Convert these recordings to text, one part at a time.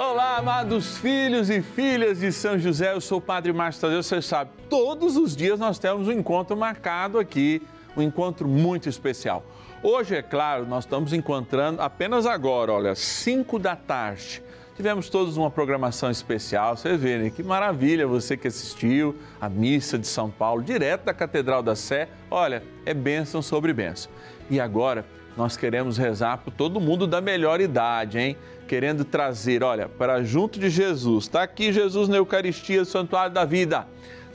Olá, amados filhos e filhas de São José, eu sou o Padre Márcio Tadeu, você sabe, todos os dias nós temos um encontro marcado aqui, um encontro muito especial. Hoje, é claro, nós estamos encontrando apenas agora, olha, 5 da tarde. Tivemos todos uma programação especial, você vê, né? Que maravilha você que assistiu a missa de São Paulo, direto da Catedral da Sé. Olha, é bênção sobre bênção. E agora nós queremos rezar por todo mundo da melhor idade, hein? Querendo trazer, olha, para junto de Jesus. Está aqui Jesus na Eucaristia, Santuário da Vida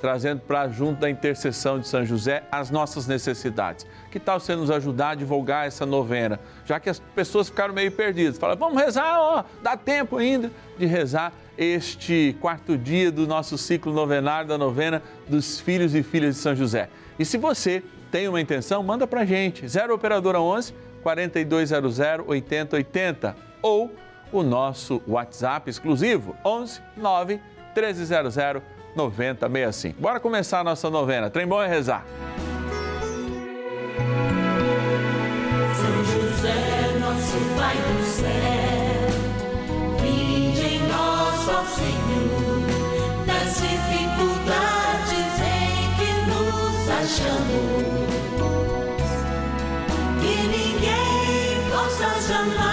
trazendo para junto da intercessão de São José as nossas necessidades. Que tal você nos ajudar a divulgar essa novena? Já que as pessoas ficaram meio perdidas. Fala, vamos rezar, ó, dá tempo ainda de rezar este quarto dia do nosso ciclo novenário da novena dos filhos e filhas de São José. E se você tem uma intenção, manda para gente, 0 Operadora 11 4200 8080 ou o nosso WhatsApp exclusivo, 11 9 1300 9065. Bora começar a nossa novena. Trem bom é rezar. São José, nosso Pai do céu, vinde em nós, ó Senhor, das dificuldades em que nos achamos. Que ninguém possa jamais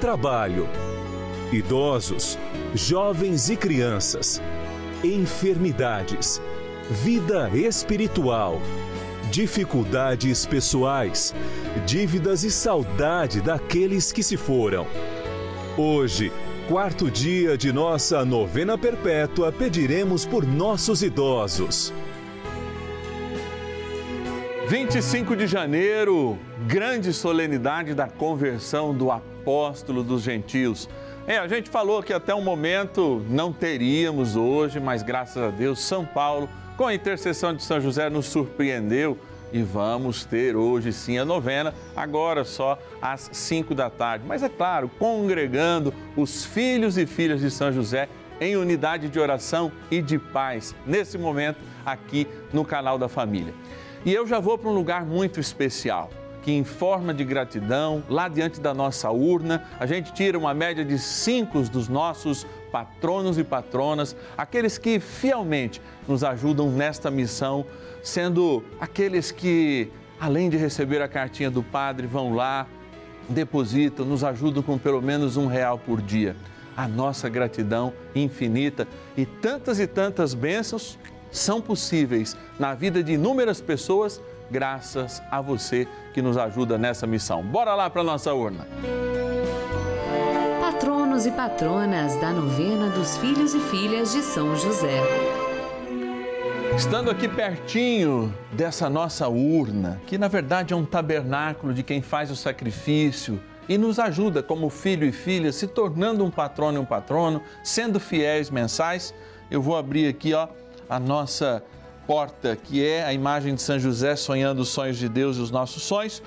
trabalho, idosos, jovens e crianças, enfermidades, vida espiritual, dificuldades pessoais, dívidas e saudade daqueles que se foram. Hoje, quarto dia de nossa novena perpétua, pediremos por nossos idosos. 25 de janeiro, grande solenidade da conversão do apóstolo dos gentios. É, a gente falou que até o momento não teríamos hoje, mas graças a Deus, São Paulo, com a intercessão de São José, nos surpreendeu e vamos ter hoje sim a novena, agora só às 5 da tarde. Mas é claro, congregando os filhos e filhas de São José em unidade de oração e de paz, nesse momento aqui no canal da família. E eu já vou para um lugar muito especial, que em forma de gratidão, lá diante da nossa urna, a gente tira uma média de cinco dos nossos patronos e patronas, aqueles que fielmente nos ajudam nesta missão, sendo aqueles que, além de receber a cartinha do padre, vão lá, depositam, nos ajudam com pelo menos um real por dia. A nossa gratidão infinita e tantas e tantas bênçãos são possíveis na vida de inúmeras pessoas graças a você que nos ajuda nessa missão. Bora lá para nossa urna. Patronos e patronas da novena dos filhos e filhas de São José. Estando aqui pertinho dessa nossa urna, que na verdade é um tabernáculo de quem faz o sacrifício e nos ajuda como filho e filha, se tornando um patrono e um patrono, sendo fiéis mensais, eu vou abrir aqui, ó, a nossa porta, que é a imagem de São José sonhando os sonhos de Deus e os nossos sonhos,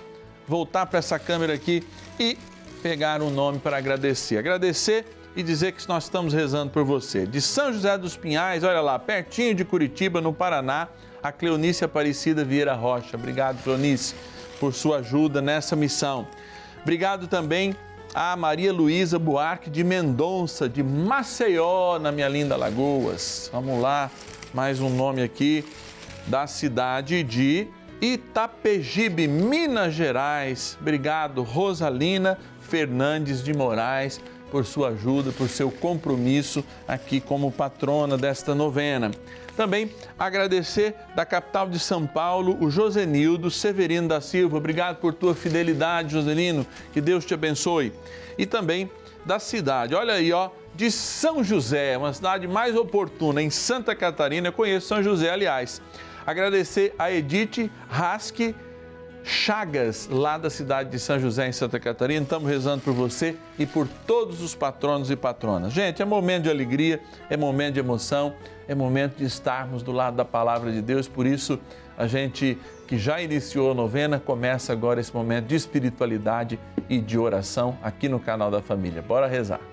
voltar para essa câmera aqui e pegar um nome para agradecer. Agradecer e dizer que nós estamos rezando por você. De São José dos Pinhais, olha lá, pertinho de Curitiba, no Paraná, a Cleonice Aparecida Vieira Rocha. Obrigado, Cleonice, por sua ajuda nessa missão. Obrigado também a Maria Luísa Buarque de Mendonça, de Maceió, na minha linda Lagoas. Vamos lá, mais um nome aqui da cidade de Itapejibe, Minas Gerais. Obrigado, Rosalina Fernandes de Moraes, por sua ajuda, por seu compromisso aqui como patrona desta novena. Também agradecer da capital de São Paulo, o Josenildo Severino da Silva. Obrigado por tua fidelidade, Joselino. Que Deus te abençoe. E também da cidade, olha aí, ó, de São José, uma cidade mais oportuna em Santa Catarina. Eu conheço São José, aliás. Agradecer a Edith Rasque Chagas, lá da cidade de São José, em Santa Catarina. Estamos rezando por você e por todos os patronos e patronas. Gente, é momento de alegria, é momento de emoção, é momento de estarmos do lado da palavra de Deus. Por isso, a gente que já iniciou a novena, começa agora esse momento de espiritualidade e de oração aqui no canal da família. Bora rezar.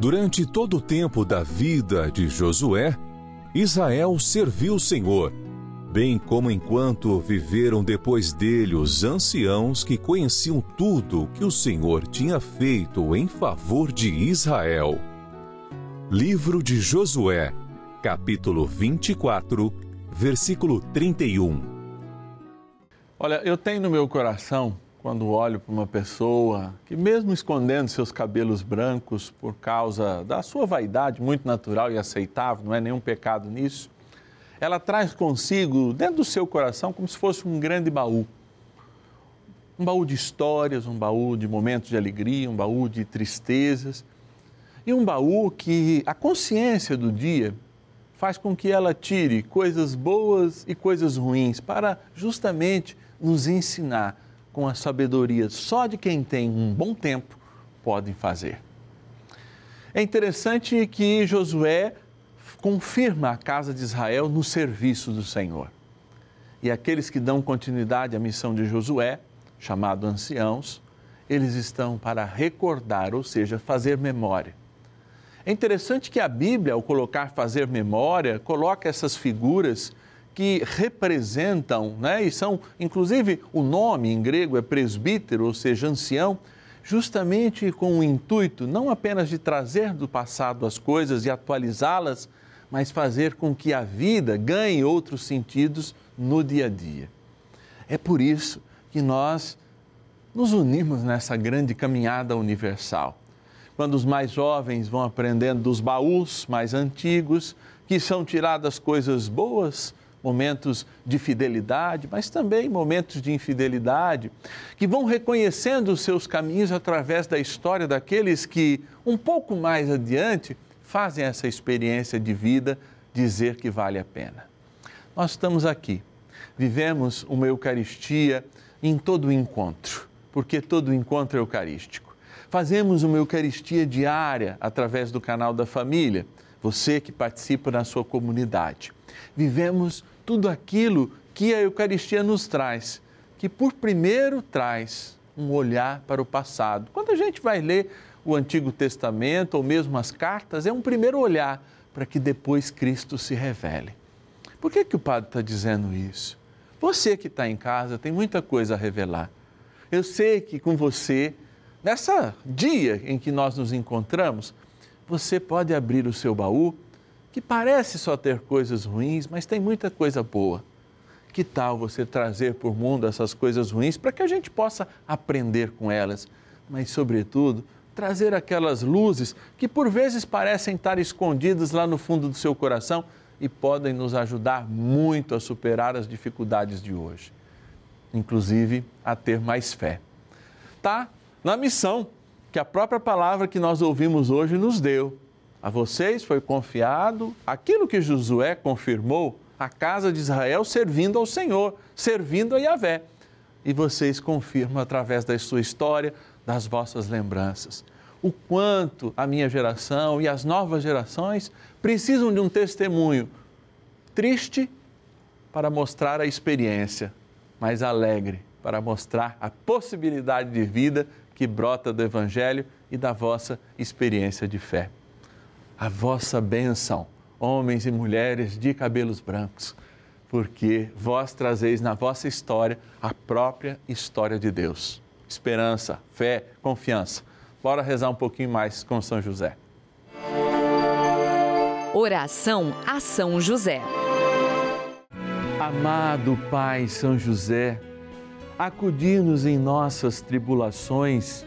Durante todo o tempo da vida de Josué, Israel serviu o Senhor, bem como enquanto viveram depois dele os anciãos que conheciam tudo que o Senhor tinha feito em favor de Israel. Livro de Josué, capítulo 24, versículo 31. Olha, eu tenho no meu coração, quando olho para uma pessoa que, mesmo escondendo seus cabelos brancos por causa da sua vaidade muito natural e aceitável, não é nenhum pecado nisso, ela traz consigo, dentro do seu coração, como se fosse um grande baú. Um baú de histórias, um baú de momentos de alegria, um baú de tristezas. E um baú que a consciência do dia faz com que ela tire coisas boas e coisas ruins para justamente nos ensinar com a sabedoria só de quem tem um bom tempo podem fazer. É interessante que Josué confirma a casa de Israel no serviço do Senhor. E aqueles que dão continuidade à missão de Josué, chamado anciãos, eles estão para recordar, ou seja, fazer memória. É interessante que a Bíblia, ao colocar fazer memória, coloca essas figuras que representam, né, e são, inclusive, o nome em grego é presbítero, ou seja, ancião, justamente com o intuito não apenas de trazer do passado as coisas e atualizá-las, mas fazer com que a vida ganhe outros sentidos no dia a dia. É por isso que nós nos unimos nessa grande caminhada universal. Quando os mais jovens vão aprendendo dos baús mais antigos, que são tiradas coisas boas, momentos de fidelidade, mas também momentos de infidelidade, que vão reconhecendo os seus caminhos através da história daqueles que, um pouco mais adiante, fazem essa experiência de vida dizer que vale a pena. Nós estamos aqui, vivemos uma Eucaristia em todo encontro, porque todo encontro é eucarístico. Fazemos uma Eucaristia diária através do canal da família, você que participa na sua comunidade. Vivemos tudo aquilo que a Eucaristia nos traz, que por primeiro traz um olhar para o passado. Quando a gente vai ler o Antigo Testamento ou mesmo as cartas, é um primeiro olhar para que depois Cristo se revele. Por que, que o padre está dizendo isso? Você que está em casa tem muita coisa a revelar. Eu sei que com você, nessa dia em que nós nos encontramos, você pode abrir o seu baú, que parece só ter coisas ruins, mas tem muita coisa boa. Que tal você trazer para o mundo essas coisas ruins para que a gente possa aprender com elas, mas, sobretudo, trazer aquelas luzes que por vezes parecem estar escondidas lá no fundo do seu coração e podem nos ajudar muito a superar as dificuldades de hoje, inclusive a ter mais fé. Tá na missão que a própria palavra que nós ouvimos hoje nos deu. A vocês foi confiado aquilo que Josué confirmou, a casa de Israel servindo ao Senhor, servindo a Yahvé. E vocês confirmam através da sua história, das vossas lembranças. O quanto a minha geração e as novas gerações precisam de um testemunho triste para mostrar a experiência, mas alegre para mostrar a possibilidade de vida que brota do Evangelho e da vossa experiência de fé. A vossa benção, homens e mulheres de cabelos brancos, porque vós trazeis na vossa história a própria história de Deus. Esperança, fé, confiança. Bora rezar um pouquinho mais com São José. Oração a São José. Amado Pai São José, acudir-nos em nossas tribulações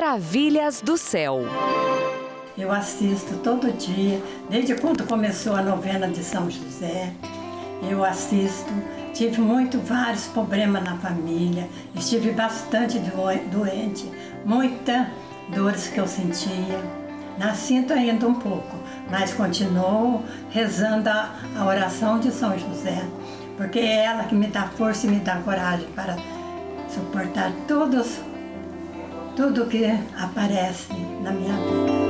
Maravilhas do céu. Eu assisto todo dia, desde quando começou a novena de São José. Eu assisto. Tive muito vários problemas na família, estive bastante doente, muitas dores que eu sentia. Nascinto ainda um pouco, mas continuo rezando a, a oração de São José, porque é ela que me dá força e me dá coragem para suportar todos tudo que aparece na minha vida.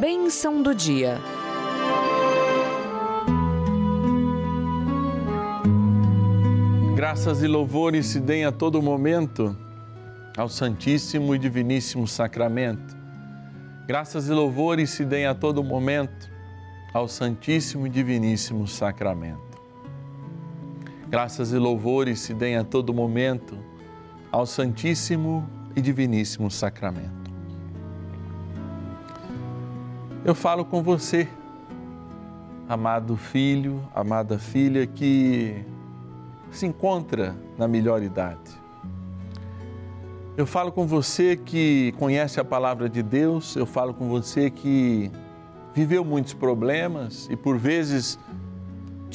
bênção do dia. Graças e louvores se deem a todo momento ao Santíssimo e Diviníssimo Sacramento. Graças e louvores se deem a todo momento ao Santíssimo e Diviníssimo Sacramento. Graças e louvores se deem a todo momento ao Santíssimo e Diviníssimo Sacramento. Eu falo com você, amado filho, amada filha que se encontra na melhor idade. Eu falo com você que conhece a palavra de Deus, eu falo com você que viveu muitos problemas e por vezes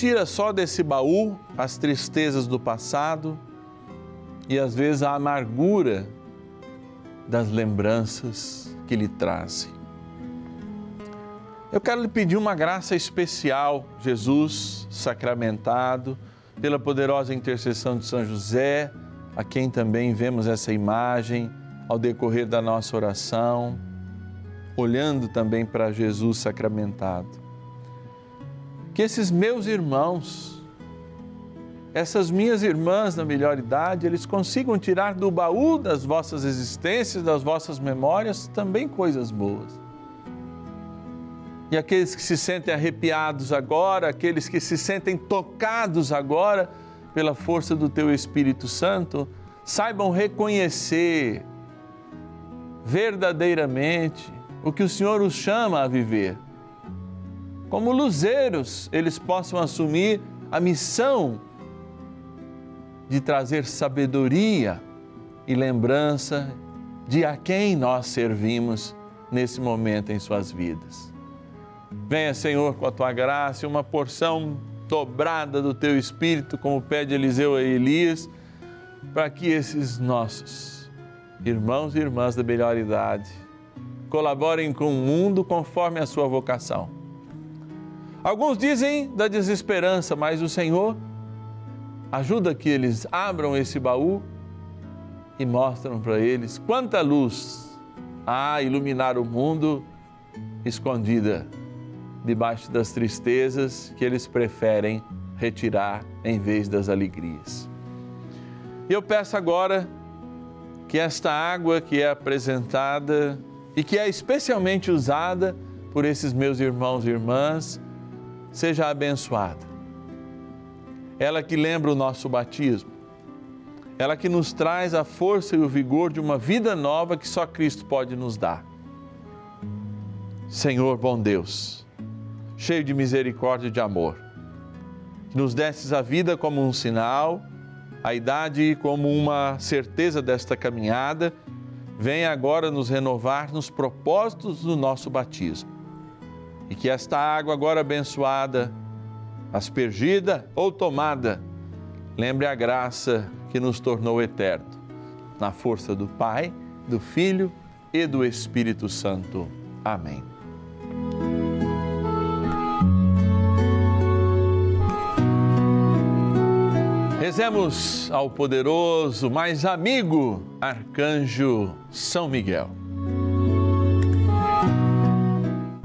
tira só desse baú as tristezas do passado e às vezes a amargura das lembranças que lhe trazem. Eu quero lhe pedir uma graça especial, Jesus sacramentado, pela poderosa intercessão de São José, a quem também vemos essa imagem ao decorrer da nossa oração, olhando também para Jesus sacramentado. Que esses meus irmãos, essas minhas irmãs na melhor idade, eles consigam tirar do baú das vossas existências, das vossas memórias, também coisas boas e aqueles que se sentem arrepiados agora, aqueles que se sentem tocados agora pela força do Teu Espírito Santo, saibam reconhecer verdadeiramente o que o Senhor os chama a viver. Como luzeiros, eles possam assumir a missão de trazer sabedoria e lembrança de a quem nós servimos nesse momento em suas vidas. Venha, Senhor, com a tua graça uma porção dobrada do teu espírito, como pede Eliseu a Elias, para que esses nossos irmãos e irmãs da melhor idade colaborem com o mundo conforme a sua vocação. Alguns dizem da desesperança, mas o Senhor ajuda que eles abram esse baú e mostram para eles quanta luz há a iluminar o mundo escondida debaixo das tristezas que eles preferem retirar em vez das alegrias. Eu peço agora que esta água que é apresentada e que é especialmente usada por esses meus irmãos e irmãs seja abençoada. Ela que lembra o nosso batismo, ela que nos traz a força e o vigor de uma vida nova que só Cristo pode nos dar. Senhor bom Deus, cheio de misericórdia e de amor. Nos desses a vida como um sinal, a idade como uma certeza desta caminhada, venha agora nos renovar nos propósitos do nosso batismo. E que esta água agora abençoada, aspergida ou tomada, lembre a graça que nos tornou eterno, na força do Pai, do Filho e do Espírito Santo. Amém. Rezemos ao poderoso, mais amigo, Arcanjo São Miguel.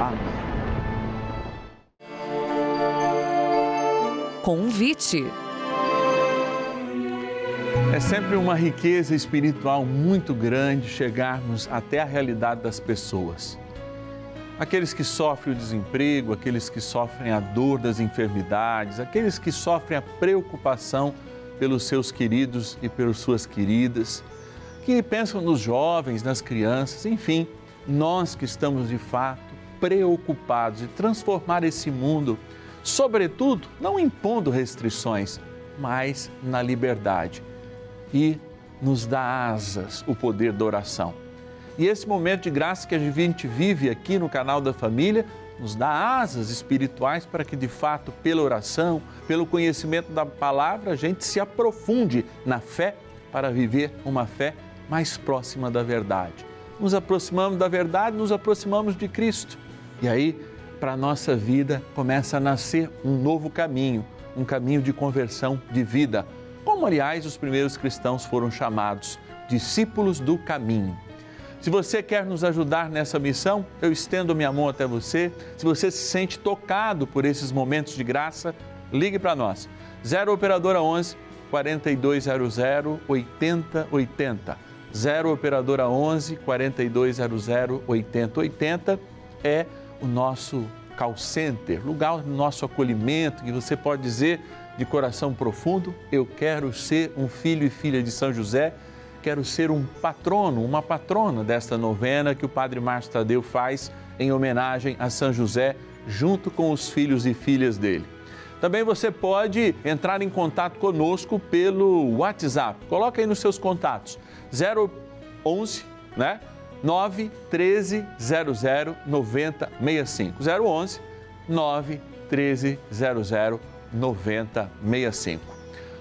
Amém. Convite. É sempre uma riqueza espiritual muito grande chegarmos até a realidade das pessoas aqueles que sofrem o desemprego, aqueles que sofrem a dor das enfermidades, aqueles que sofrem a preocupação pelos seus queridos e pelas suas queridas, que pensam nos jovens, nas crianças, enfim, nós que estamos de fato preocupados em transformar esse mundo, sobretudo não impondo restrições, mas na liberdade. E nos dá asas o poder da oração E esse momento de graça que a gente vive aqui no canal da família nos dá asas espirituais para que, de fato, pela oração, pelo conhecimento da palavra, a gente se aprofunde na fé para viver uma fé mais próxima da verdade. Nos aproximamos da verdade, nos aproximamos de Cristo. E aí, para a nossa vida, começa a nascer um novo caminho, um caminho de conversão de vida, como, aliás, os primeiros cristãos foram chamados, discípulos do caminho. Se você quer nos ajudar nessa missão, eu estendo minha mão até você. Se você se sente tocado por esses momentos de graça, ligue para nós. 0 Operadora 11 4200 8080. 0 Operadora 11 4200 8080 é o nosso call center, lugar do nosso acolhimento, que você pode dizer de coração profundo: Eu quero ser um filho e filha de São José quero ser um patrono, uma patrona desta novena que o Padre Márcio Tadeu faz em homenagem a São José, junto com os filhos e filhas dele. Também você pode entrar em contato conosco pelo WhatsApp. Coloca aí nos seus contatos. 011, né? 9 13 00 9065. 011 9 13 00 9065.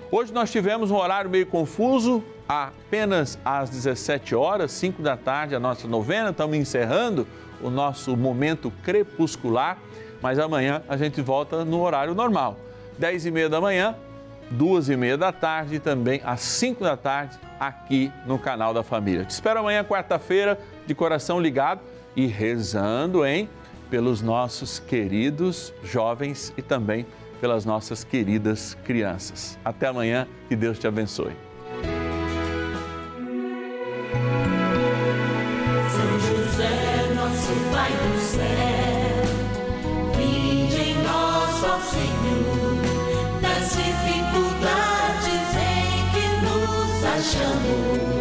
Hoje nós tivemos um horário meio confuso, apenas às 17 horas, 5 da tarde, a nossa novena. Estamos encerrando o nosso momento crepuscular, mas amanhã a gente volta no horário normal. 10 e meia da manhã, 2 e meia da tarde e também às 5 da tarde aqui no canal da Família. Te espero amanhã, quarta-feira, de coração ligado e rezando, hein? Pelos nossos queridos jovens e também pelas nossas queridas crianças. Até amanhã, que Deus te abençoe. São José, nosso Pai do céu, vinde em nós, ó Senhor, nos achamos. Que